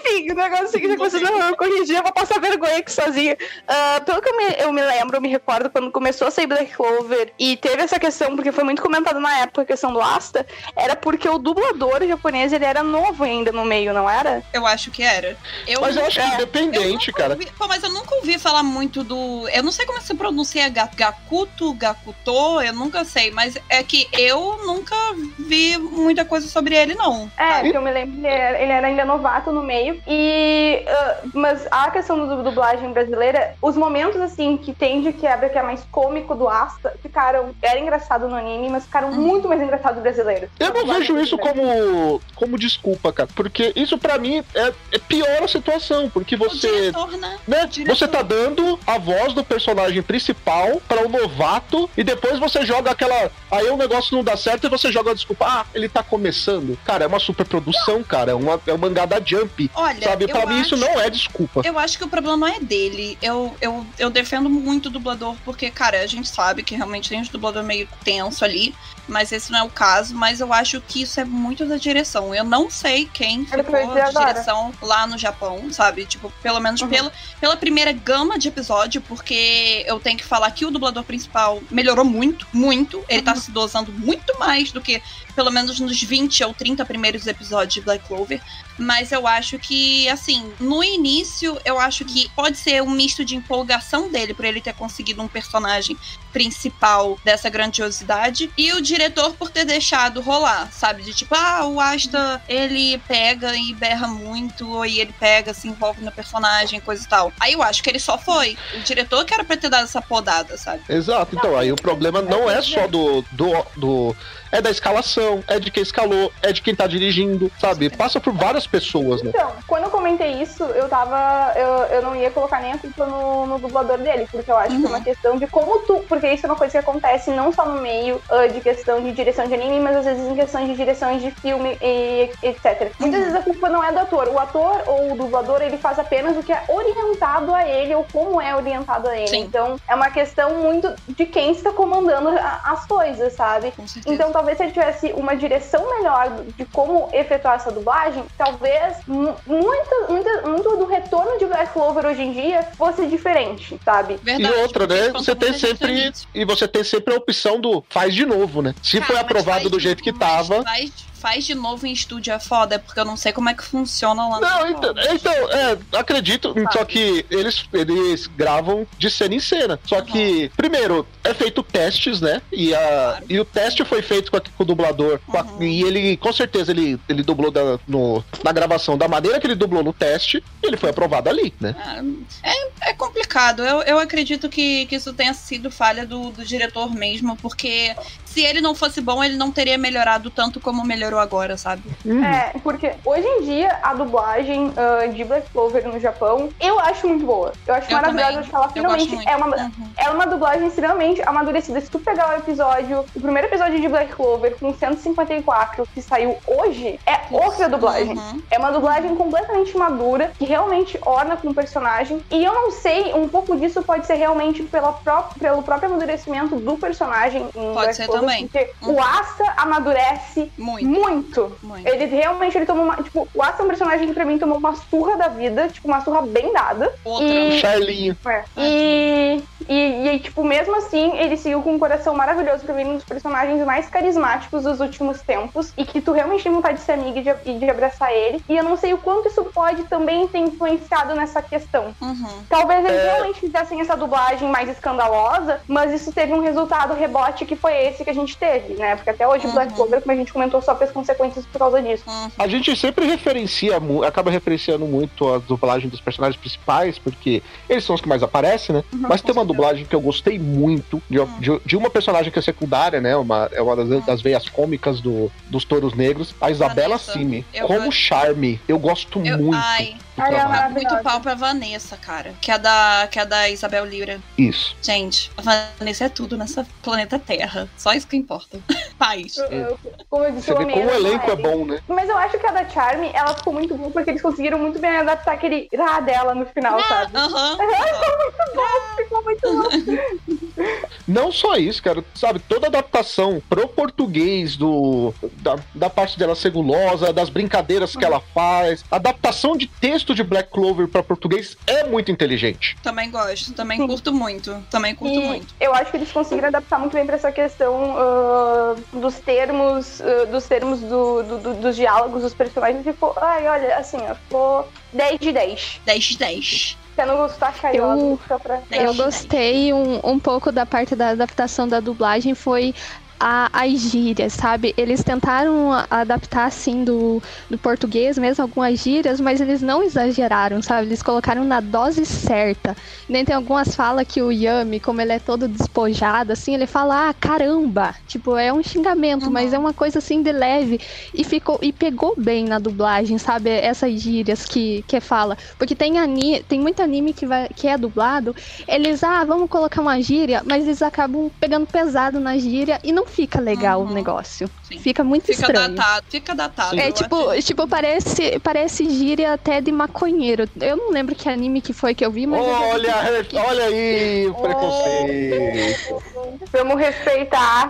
Enfim, o negócio assim, já começou a corrigir, eu vou passar vergonha aqui sozinha. Ah, pelo que eu me, eu me lembro, eu me recordo, quando começou a sair Black Clover e teve essa questão, porque foi muito comentado na época a questão do Asta, era porque o dublador japonês, ele era novo ainda no meio, não era? Eu acho que era. Eu Mas eu acho que É. independente, cara. ouvi- pô, mas eu nunca ouvi falar muito do. Eu não sei como se pronuncia Ga- Gakuto, Gakuto, eu nunca sei, mas é que eu nunca vi muita coisa sobre ele, não. É, que eu me lembro, ele era, ele era ainda novato no meio. E. ah, mas a questão da dublagem brasileira, os momentos assim que tem de quebra, que é mais cômico do Asta, ficaram. Era engraçado no anime, mas ficaram Uhum. muito mais engraçado no brasileiro. Eu não vejo isso como, como desculpa, cara. Porque isso pra mim é, é pior a situação. Porque você. diretor, né? Né? Você tá dando a voz do personagem principal para o novato e depois você joga aquela. Aí o negócio não dá certo e você joga a desculpa. Ah, ele tá começando. Cara, é uma super produção, cara. É, uma, é um mangá da Jump. Olha, Sabe? eu Pra mim isso acho- não é desculpa. Eu acho que o problema não é dele. Eu, eu, eu defendo muito o dublador, porque, cara, a gente sabe que realmente tem um dublador meio tenso ali, mas esse não é o caso. Mas eu acho que isso é muito da direção. Eu não sei quem ficou de agora. direção lá no Japão, sabe? Tipo, pelo menos Uhum. pela, pela primeira gama de episódio, porque eu tenho que falar que o dublador principal melhorou muito, muito. Ele Uhum. tá se dosando muito mais do que pelo menos nos 20 ou 30 primeiros episódios de Black Clover. Mas eu acho que, assim, no início, eu acho que pode ser um misto de empolgação dele por ele ter conseguido um personagem principal dessa grandiosidade e o diretor por ter deixado rolar, sabe? De tipo, ah, o Asta, ele pega e berra muito, ou e ele pega, se envolve no personagem, coisa e tal. Aí eu acho que ele só foi. O diretor que era pra ter dado essa podada, sabe? Exato, então aí o problema não é só do, do, do. É da escalação, é de quem escalou, é de quem tá dirigindo, sabe? Passa por várias pessoas, né? Então, quando eu comentei isso, eu tava. Eu, eu não ia colocar nem a culpa no, no dublador dele, porque eu acho que é uma Uhum. questão de como tu. Porque isso é uma coisa que acontece não só no meio ah, de questão de direção de anime, mas às vezes em questões de direções de filme e etc. Muitas Uhum. vezes a culpa não é do ator. O ator ou o dublador, ele faz apenas o que é orientado a ele ou como é orientado a ele. Sim. Então, é uma questão muito de quem está comandando a- as coisas, sabe? Então, talvez se ele tivesse uma direção melhor de como efetuar essa dublagem, talvez mu- muito, muito, muito do retorno de Black Clover hoje em dia fosse diferente, sabe? Verdade, e outra, porque né? Você tem sempre. E você tem sempre a opção do faz de novo, né? Se Cara, foi aprovado do de- jeito que tava. Faz, faz de novo em estúdio é foda, porque eu não sei como é que funciona lá Não, então, então é, acredito. Só que eles, eles gravam de cena em cena. Só que, primeiro, é feito testes, né? E, a, Claro. e o teste foi feito com, a- com o dublador. com a- Uhum. e ele, com certeza, ele, ele dublou da- no, na gravação da maneira que ele dublou no teste. E ele foi aprovado ali, né? Ah, É, é complicado. Eu, eu acredito que, que isso tenha sido falha do, do diretor mesmo, porque se ele não fosse bom, ele não teria melhorado tanto como melhorou agora, sabe? Uhum. É, porque hoje em dia a dublagem ah, de Black Clover no Japão eu acho muito boa. Eu acho Eu maravilhosa, também. acho que ela finalmente é uma, Uhum. é uma dublagem extremamente amadurecida. Se tu pegar o episódio, o primeiro episódio de Black Clover com 154, que saiu hoje, é outra dublagem. Uhum. É uma dublagem completamente madura, que realmente orna com o personagem. E eu não sei, um pouco disso pode ser realmente pela pró pelo próprio amadurecimento do personagem em Black ser Clover, também. Porque Uhum. o Asta amadurece Muito, muito. muito. Ele realmente ele tomou uma. Tipo, o Asta é um personagem que pra mim tomou uma surra da vida, tipo, uma surra bem dada. Outra. E- Charlinho. É. E, e, e aí, tipo, mesmo assim, ele seguiu com um coração maravilhoso pra mim, um dos personagens mais carismáticos dos últimos tempos. E que tu realmente tem vontade de ser amiga e de, e de abraçar ele. E eu não sei o quanto isso pode também ter influenciado nessa questão. Uhum. Talvez eles É. realmente fizessem essa dublagem mais escandalosa, mas isso teve um resultado rebote que foi esse que a gente teve, né? Porque até hoje o Black Uhum. Clover, como a gente comentou, sofre as consequências por causa disso. Uhum. A gente sempre referencia, acaba referenciando muito a dublagem dos personagens principais, porque eles são os que mais aparecem, né? Mas tem uma dublagem que eu gostei muito de, de- de uma personagem que é secundária, né? Uma, é uma das, das veias cômicas do, dos Touros Negros, a Isabela. Simi. Como gosto. charme, eu gosto Eu- muito ai, Ai, pago muito pau pra Vanessa, cara. Que é da, que é da Isabel Lira. Isso. Gente, a Vanessa é tudo nessa planeta Terra. Só isso que importa. Paz. Eu- eu- Como eu disse, Você eu vê amei como o elenco é Ellie. bom, né? Mas eu acho que a da Charme, ela ficou muito boa porque eles conseguiram muito bem adaptar aquele ah dela no final, sabe? Aham. Ficou muito bom. Não só isso, cara, sabe, toda adaptação pro português do da, da parte dela ser gulosa, das brincadeiras que ela faz, a adaptação de texto de Black Clover pra português é muito inteligente. Também gosto, também Sim. curto muito. Também curto E muito. eu acho que eles conseguiram adaptar muito bem pra essa questão ah, dos termos, ah, dos termos do, do- do- dos diálogos dos personagens. Ficou, ai, olha, assim, ó, ficou 10 de 10. 10 de 10. Você não gostou, carioca, Eu- pra... Eu gostei um, um pouco da parte da adaptação da dublagem foi a, as gírias, sabe? Eles tentaram adaptar assim do, do português mesmo algumas gírias, mas eles não exageraram, sabe? Eles colocaram na dose certa. Nem tem algumas falas que o Yami, como ele é todo despojado, assim, ele fala, ah, caramba! Tipo, é um xingamento, Uhum. mas é uma coisa assim de leve. E ficou e pegou bem na dublagem, sabe? Essas gírias que, que fala. Porque tem, ani, tem muito anime que, vai, que é dublado, eles, ah, vamos colocar uma gíria, mas eles acabam pegando pesado na gíria e não fica legal Uhum. o negócio. Sim. Fica muito Fica estranho. datado, fica datado. É eu tipo, acho. tipo parece, parece gíria até de maconheiro. Eu não lembro que anime que foi que eu vi, mas. eu Olha, que- olha aí o preconceito. Vamos respeitar.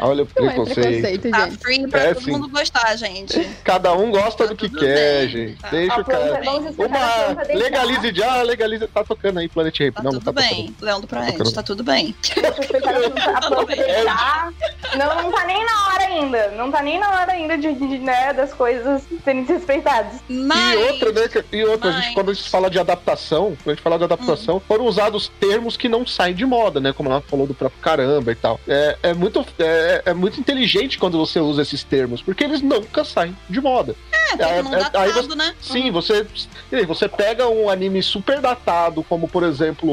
Olha o Não é preconceito. preconceito, Tá free pra É, todo sim. mundo gostar, gente. Cada um gosta Tá do que quer, bem. gente. Tá. Deixa A o planta, cara. a Uma legalize já, legalize. Tá tocando aí Planet Rape. Tá não, não tudo tá bem. Leandro Praente, tocando. tá tudo bem. Não, não tá nem na hora ainda. Não tá nem na hora ainda de, de- né, das coisas serem respeitadas. Mas. E outra, né? E outra, a Mas- gente, quando a gente fala de adaptação, quando a gente fala de adaptação, Hum. foram usados termos que não saem de moda, né? Como ela falou do próprio caramba e tal. É, é muito, é, é muito inteligente quando você usa esses termos, porque eles nunca saem de moda. É, é- mundo é- aí datado, né? Sim, você. e aí, Você pega um anime super datado, como por exemplo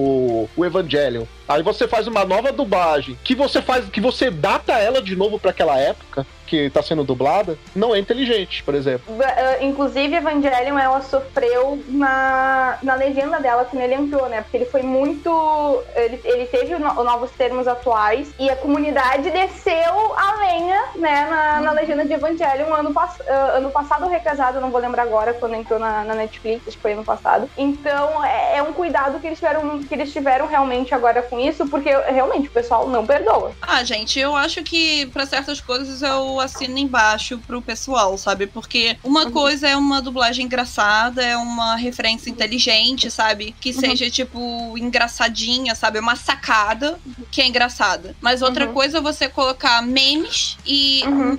o Evangelion. Aí você faz uma nova dublagem, que você faz, que você data ela de novo pra aquela época que tá sendo dublada, não é inteligente, por exemplo. Ah, Inclusive, Evangelion, ela sofreu na, na legenda dela quando ele entrou, né? Porque ele foi muito. Ele, ele teve o no- os novos termos atuais e a comunidade desceu a lenha, né? Na, na legenda de Evangelion ano, pass- ah, ano passado ou eu não vou lembrar agora, quando entrou na, na Netflix, acho que foi ano passado. Então, é, é um cuidado que eles, tiveram, que eles tiveram realmente agora com isso, porque realmente o pessoal não perdoa. Ah, gente, eu acho que pra certas coisas eu assino embaixo pro pessoal, sabe? Porque uma Uhum. coisa é uma dublagem engraçada, é uma referência inteligente, sabe? Que Uhum. seja, tipo, engraçadinha, sabe? Uma sacada que é engraçada. Mas outra Uhum. coisa é você colocar memes e Uhum.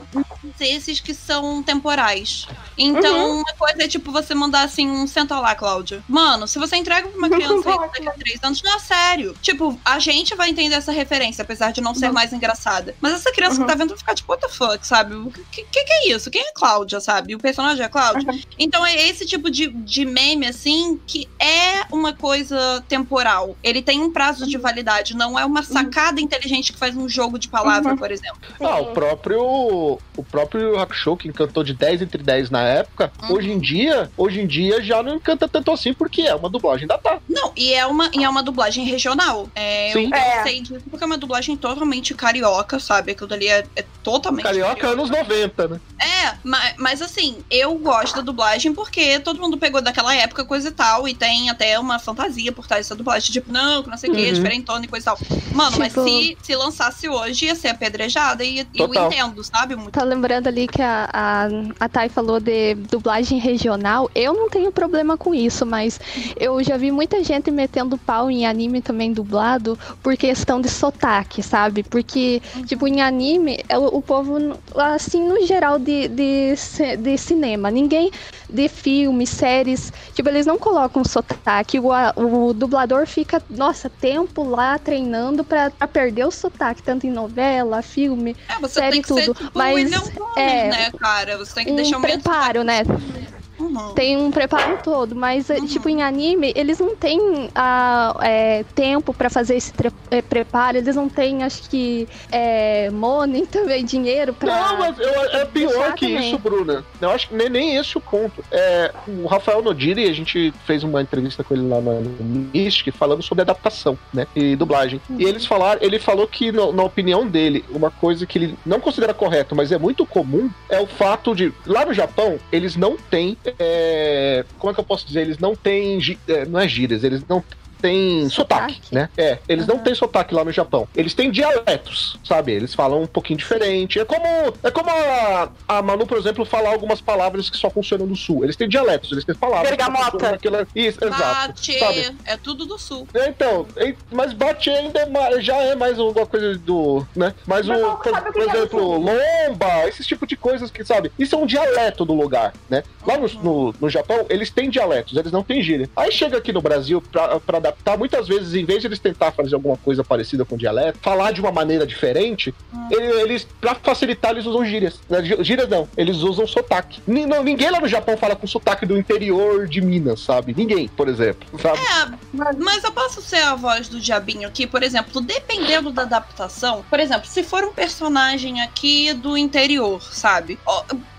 Esses que são temporais. Então, Uhum. uma coisa é tipo você mandar assim um senta lá, Cláudia. Mano, se você entrega pra uma criança aí daqui a três anos, não, sério. Tipo, a gente vai entender essa referência, apesar de não ser Uhum. mais engraçada. Mas essa criança Uhum. que tá vendo vai ficar tipo, what the fuck, sabe? O que, que, que é isso? Quem é Cláudia, sabe? O personagem é Cláudia. Uhum. Então é esse tipo de, de meme, assim, que é uma coisa temporal. Ele tem um prazo Uhum. de validade, não é uma sacada inteligente que faz um jogo de palavra, Uhum. por exemplo. Ah, o próprio o próprio Hakusho que encantou de 10 entre 10 na época, Uhum. hoje em dia, hoje em dia já não encanta tanto assim porque é uma dublagem datada. Não, e é uma, e é uma dublagem regional. É, eu, Sim. eu É. sei disso porque é uma dublagem totalmente carioca, sabe? Aquilo dali é, é totalmente. Carioca anos 90, né? É, mas, mas assim, eu gosto da dublagem porque todo mundo pegou daquela época, coisa e tal, e tem até uma fantasia por trás dessa dublagem, tipo, não, que não sei o que, Uhum. diferentona e coisa e tal. Mano, mas Tipo- se, se lançasse hoje, ia ser apedrejada e e eu entendo, sabe? Muito. Tá lembrando ali que a, a, a Thay falou de dublagem regional. Eu não tenho problema com isso, mas eu já vi muita gente metendo pau em anime também dublado por questão de sotaque, sabe? Porque, tipo, em anime, é o, o povo, assim, no geral de, de, de cinema, ninguém de filmes, séries, tipo, eles não colocam sotaque. O, o dublador fica, nossa, tempo lá treinando pra, pra perder o sotaque, tanto em novela, filme. É, série que ser tudo, tipo mas, William Bonner, é, né, cara? Você tem que deixar um o medo preparo, né? Uhum. Tem um preparo todo, mas Uhum. tipo em anime eles não têm ah, é, tempo pra fazer esse tre- é, preparo, eles não têm, acho que é, money também dinheiro pra. Não, mas eu- é pior que também. isso, Bruna. Eu acho que nem, nem esse o ponto. É, o Rafael Nodiri, a gente fez uma entrevista com ele lá no Mystic falando sobre adaptação, né? E dublagem. E eles falaram, ele falou que, no- na opinião dele, uma coisa que ele não considera correto, mas é muito comum, é o fato de. Lá no Japão, eles não têm. É, como é que eu posso dizer? Eles não têm. é, não é gírias, eles não. Têm sotaque, Sotaque? né? É, eles não Aham. têm sotaque lá no Japão. Eles têm dialetos, sabe? Eles falam um pouquinho diferente. É como, é como a, a Manu, por exemplo, falar algumas palavras que só funcionam no sul. Eles têm dialetos, eles têm palavras. Bergamota. naquela- Isso, exato. Bate, Sabe? é tudo do sul. É, Então, é- mas bate ainda é mais- já é mais uma coisa do, né? Mas Mas o, por, por é exemplo, lomba, esses tipos de coisas que, sabe? Isso é um dialeto do lugar, né? Lá no, no, no Japão, eles têm dialetos, eles não têm gíria. Aí chega aqui no Brasil, pra, pra adaptar, muitas vezes, em vez de eles tentar fazer alguma coisa parecida com dialeto, falar de uma maneira diferente, ele- eles, pra facilitar, eles usam gírias. Né? Gí- Gírias não, eles usam sotaque. Ninguém lá no Japão fala com sotaque do interior de Minas, sabe? Ninguém, por exemplo, sabe? É, mas eu posso ser a voz do diabinho aqui, por exemplo, dependendo da adaptação. Por exemplo, se for um personagem aqui do interior, sabe?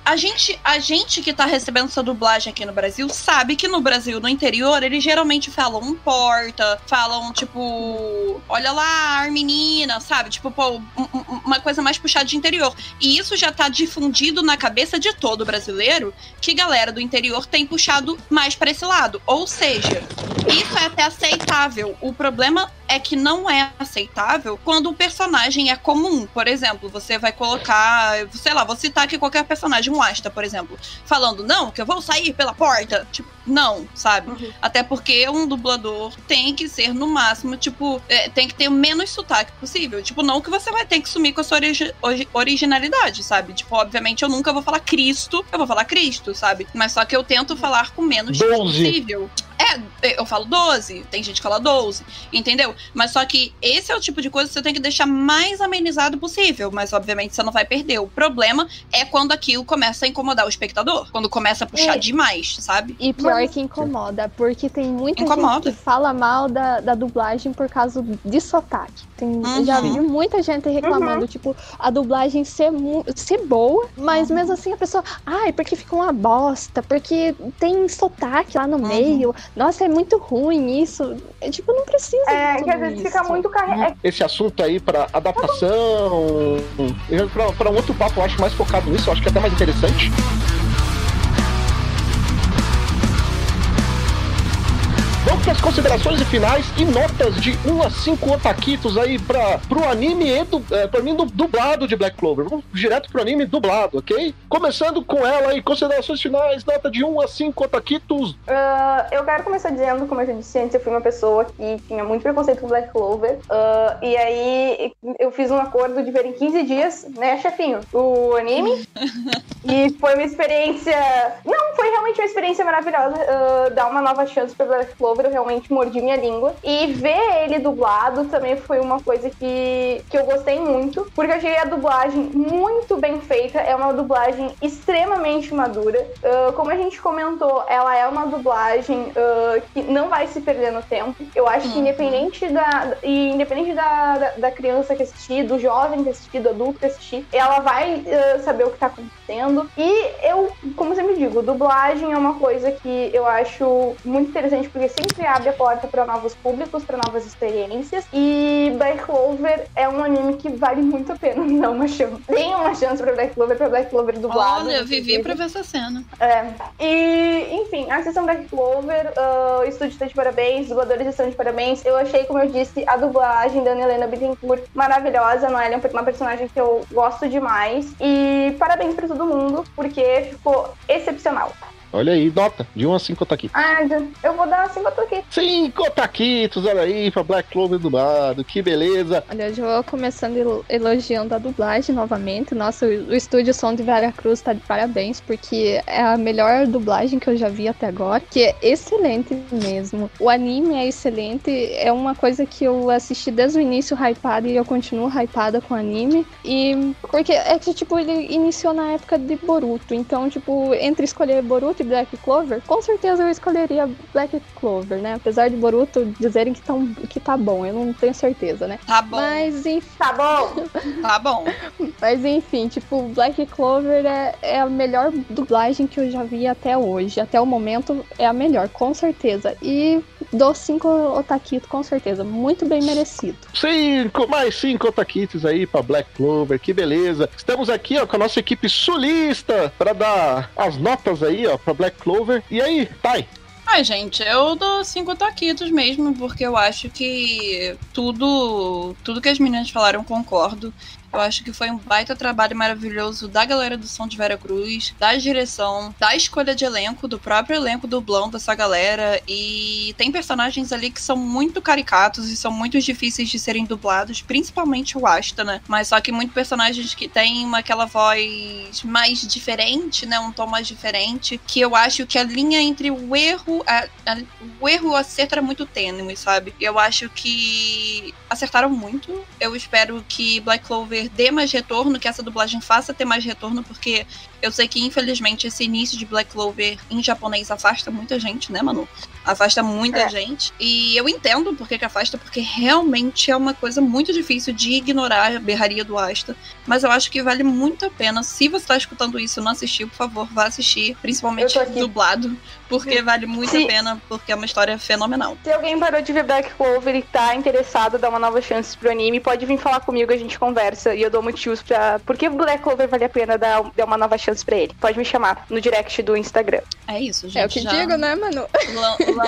A gente, a gente que tá recebendo essa dublagem aqui no Brasil sabe que no Brasil, no interior, eles geralmente falam um porta, falam tipo, olha lá, a menina, sabe? Tipo, pô, um- um- uma coisa mais puxada de interior. E isso já tá difundido na cabeça de todo brasileiro que galera do interior tem puxado mais pra esse lado. Ou seja, isso é até aceitável. O problema é que não é aceitável quando o personagem é comum. Por exemplo, você vai colocar, sei lá, vou citar aqui qualquer personagem, um Asta, por exemplo, falando, não, que eu vou sair pela porta. Tipo, não, sabe? Uhum. Até porque um dublador tem que ser, no máximo, tipo, é, tem que ter o menos sotaque possível. Tipo, não que você vai ter que sumir com a sua origi- ori- originalidade, sabe? Tipo, obviamente eu nunca vou falar Cristo, eu vou falar Cristo, sabe? Mas só que eu tento falar com menos Doze. possível. É, eu falo 12, tem gente que fala 12, entendeu? Mas só que esse é o tipo de coisa que você tem que deixar mais amenizado possível, mas obviamente você não vai perder. O problema é quando aquilo começa a incomodar o espectador, quando começa a puxar É. demais, sabe? E pior Mas- que incomoda, porque tem muita Incomoda. gente que fala mal da, da dublagem por causa de sotaque. Tem, eu Já Uhum. vi muita gente reclamando, tipo, a dublagem ser, ser boa, mas mesmo assim a pessoa, ai, porque fica uma bosta, porque tem sotaque lá no Uhum. meio, nossa, é muito ruim isso. É, tipo, não precisa É, que às vezes fica muito carregado. esse assunto aí pra adaptação, pra, pra um outro papo, eu acho mais focado nisso, eu acho que é até mais interessante. As considerações e finais e notas de 1 a 5 otaquitos aí para pro anime e du, é, pra mim du- dublado de Black Clover. Vamos direto pro anime dublado, ok? Começando com ela aí, considerações finais, nota de 1 a 5 otaquitos. Ah, eu quero começar dizendo, como eu já disse antes, eu fui uma pessoa que tinha muito preconceito com Black Clover. Ah, e aí eu fiz um acordo de ver em 15 dias, né, chefinho, o anime. e foi uma experiência. Não, foi realmente uma experiência maravilhosa. ah, dar uma nova chance pra Black Clover, eu realmente mordi minha língua. E ver ele dublado também foi uma coisa que, que eu gostei muito, porque eu achei a dublagem muito bem feita. É uma dublagem extremamente madura. Ah, como a gente comentou, ela é uma dublagem ah, que não vai se perder no tempo. Eu acho que Uhum. independente da, e independente da, da, da criança que assistir, do jovem que assistir, do adulto que assistir, ela vai ah, saber o que tá acontecendo. E eu, como sempre digo, dublagem é uma coisa que eu acho muito interessante porque sempre abre a porta para novos públicos, para novas experiências. E Black Clover é um anime que vale muito a pena dar uma chance. Deem uma chance pra Black Clover, pra Black Clover dublado. Olha, eu vivi pra ver essa cena. É. E, enfim, assistam Black Clover, ah, o estúdio está de parabéns, os dubladores estão de parabéns. Eu achei, como eu disse, a dublagem da Ana Helena Bittencourt maravilhosa. A Noelle é uma personagem que eu gosto demais. E parabéns pra todo mundo, porque ficou excepcional. Olha aí, nota de 1 a 5 otaquitos. Ah, eu vou dar cinco aqui. 5 otaquitos, olha aí, pra Black Clover dublado, que beleza. Olha, eu já vou começando elo- elogiando a dublagem novamente. Nossa, o, o estúdio Som de Veracruz tá de parabéns, porque é a melhor dublagem que eu já vi até agora, que é excelente mesmo. O anime é excelente, é uma coisa que eu assisti desde o início hypada e eu continuo hypada com o anime. E porque é que, tipo, ele iniciou na época de Boruto, então, tipo, entre escolher Boruto Black Clover, com certeza eu escolheria Black Clover, né? Apesar de Boruto dizerem que, tão, que tá bom, eu não tenho certeza, né? Tá bom, Mas enfim, Tá bom? tá bom. mas enfim, tipo, Black Clover é, é a melhor dublagem que eu já vi até hoje. Até o momento é a melhor, com certeza. E dou cinco otaquito, com certeza. Muito bem merecido. 5, mais 5 otaquitos aí pra Black Clover, que beleza. Estamos aqui, ó, com a nossa equipe sulista pra dar as notas aí, ó, pra Black Clover. E aí, Thay, Ai, gente, eu dou cinco taquitos mesmo, porque eu acho que tudo, tudo que as meninas falaram concordo. Eu acho que foi um baita trabalho maravilhoso da galera do som de Vera Cruz, da direção, da escolha de elenco, do próprio elenco dublão dessa galera. E tem personagens ali que são muito caricatos e são muito difíceis de serem dublados, principalmente o Asta, né? Mas só que muitos personagens que têm uma, aquela voz mais diferente, né? Um tom mais diferente. Que eu acho que a linha entre o erro, a, a, o erro e o acerto era muito tênue, sabe? Eu acho que acertaram muito. Eu espero que Black Clover dê mais retorno, que essa dublagem faça ter mais retorno, porque eu sei que, infelizmente, esse início de Black Clover em japonês afasta muita gente, né, Manu? Afasta muita é. gente. E eu entendo por que, que afasta, porque realmente é uma coisa muito difícil de ignorar a berraria do Asta. Mas eu acho que vale muito a pena. Se você está escutando isso e não assistiu, por favor, vá assistir. Principalmente dublado. Porque vale muito Se... a pena, porque é uma história fenomenal. Se alguém parou de ver Black Clover e tá interessado, dar uma nova chance pro anime, pode vir falar comigo, a gente conversa. E eu dou motivos pra. Por que Black Clover vale a pena dar, dar uma nova chance pra ele? Pode me chamar no direct do Instagram. É isso, gente. É o que já... digo, né, Manu?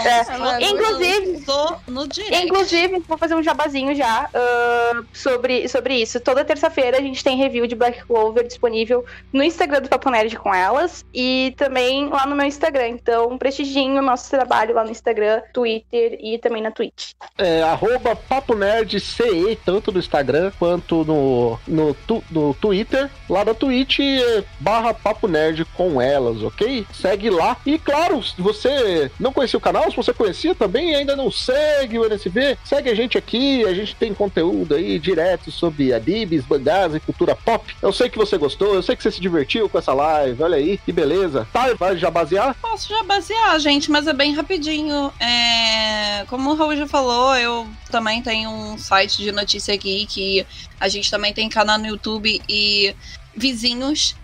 é. Inclusive. no direct. Inclusive, vou fazer um jabazinho já uh, sobre, sobre isso. Toda terça-feira a gente tem review de Black Clover disponível no Instagram do Papo Nerd com elas e também lá no meu Instagram. Então, prestigiem o nosso trabalho lá no Instagram, Twitter e também na Twitch. É, arroba Papo Nerd CE, tanto no Instagram quanto no, no, tu, no Twitter. Lá da Twitch, é barra Papo Nerd com elas, ok? Segue lá. E claro, se você não conhecia o canal, se você conhecia também e ainda não segue o NSV, segue a gente aqui. A gente tem conteúdo aí direto sobre animes, mangás e cultura pop. Eu sei que você gostou, eu sei que você se divertiu com essa live. Olha aí, que beleza. Tá, vai já basear? Posso já basear, gente, mas é bem rapidinho. É... Como o Raul já falou, eu também tenho um site de notícia aqui que a gente também tem canal no YouTube e vizinhos.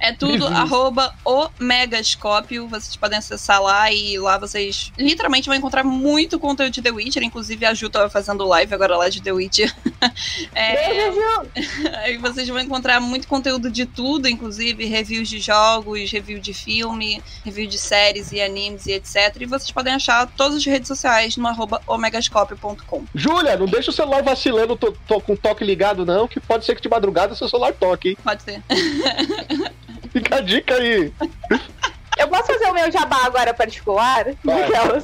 É tudo arroba o Megascópio. Vocês podem acessar lá e lá vocês literalmente vão encontrar muito conteúdo de The Witcher. Inclusive a Ju tava fazendo live agora lá de The Witcher. é... Beijo, vocês vão encontrar muito conteúdo de tudo, inclusive reviews de jogos, review de filme, review de séries e animes e etc. E vocês podem achar todas as redes sociais no arroba omegascópio.com. Júlia, não deixa o celular vacilando tô, tô, com o toque ligado, não, que pode ser que de madrugada seu celular toque, hein? Pode ser. Fica a dica aí. Eu posso fazer o meu jabá agora particular?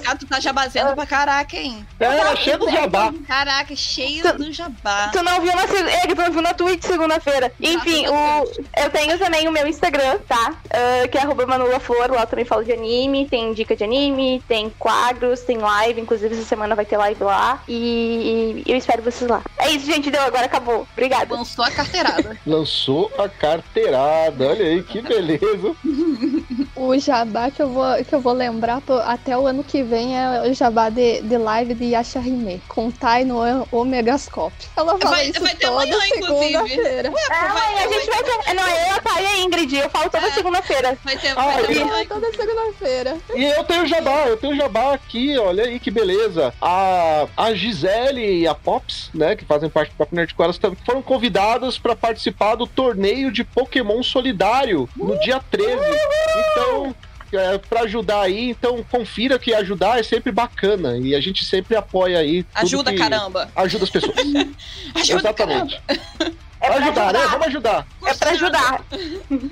Ah, tu tá jabazendo pra caraca, hein? É, é cheio do jabá. Caraca, cheio tu, do jabá. Tu não viu na, é, tu não viu na Twitch segunda-feira. Enfim, o, eu tenho também o meu Instagram, tá? Uh, que é arroba manulaflor, lá também falo de anime, tem dica de anime, tem quadros, tem live, inclusive essa semana vai ter live lá. E, e eu espero vocês lá. É isso, gente, deu, agora acabou. Obrigada. Lançou a carteirada. Lançou a carteirada, olha aí, que beleza. jabá que eu vou, que eu vou lembrar até o ano que vem é o jabá de, de live de Yashahime, com Tai no Omegascope. Ela fala vai, isso vai ter toda amanhã, segunda-feira. É, amanhã a gente vai ter... Não, eu, a Thay e a Ingrid, eu falo toda é, segunda-feira. Vai ter, vai ter amanhã. Toda segunda-feira. E eu tenho jabá, eu tenho jabá aqui, olha aí que beleza. A, a Gisele e a Pops, né, que fazem parte do Papo Nerd com elas, foram convidadas para participar do torneio de Pokémon Solidário no dia 13. Então, é, para ajudar aí, então confira que ajudar é sempre bacana e a gente sempre apoia aí. Ajuda, que... caramba! Ajuda as pessoas. ajuda, Exatamente. É pra ajudar, ajudar, né? Vamos ajudar. É pra ajudar.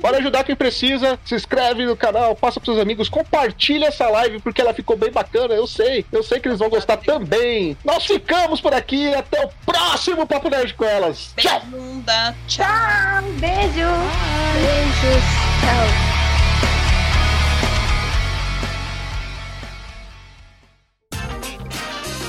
Bora ajudar quem precisa. Se inscreve no canal, passa pros seus amigos, compartilha essa live porque ela ficou bem bacana. Eu sei, eu sei que eles vão gostar também. Nós ficamos por aqui. Até o próximo Papo Nerd com elas. Tchau. Tchau. Tchau. Beijo. Beijos. Tchau.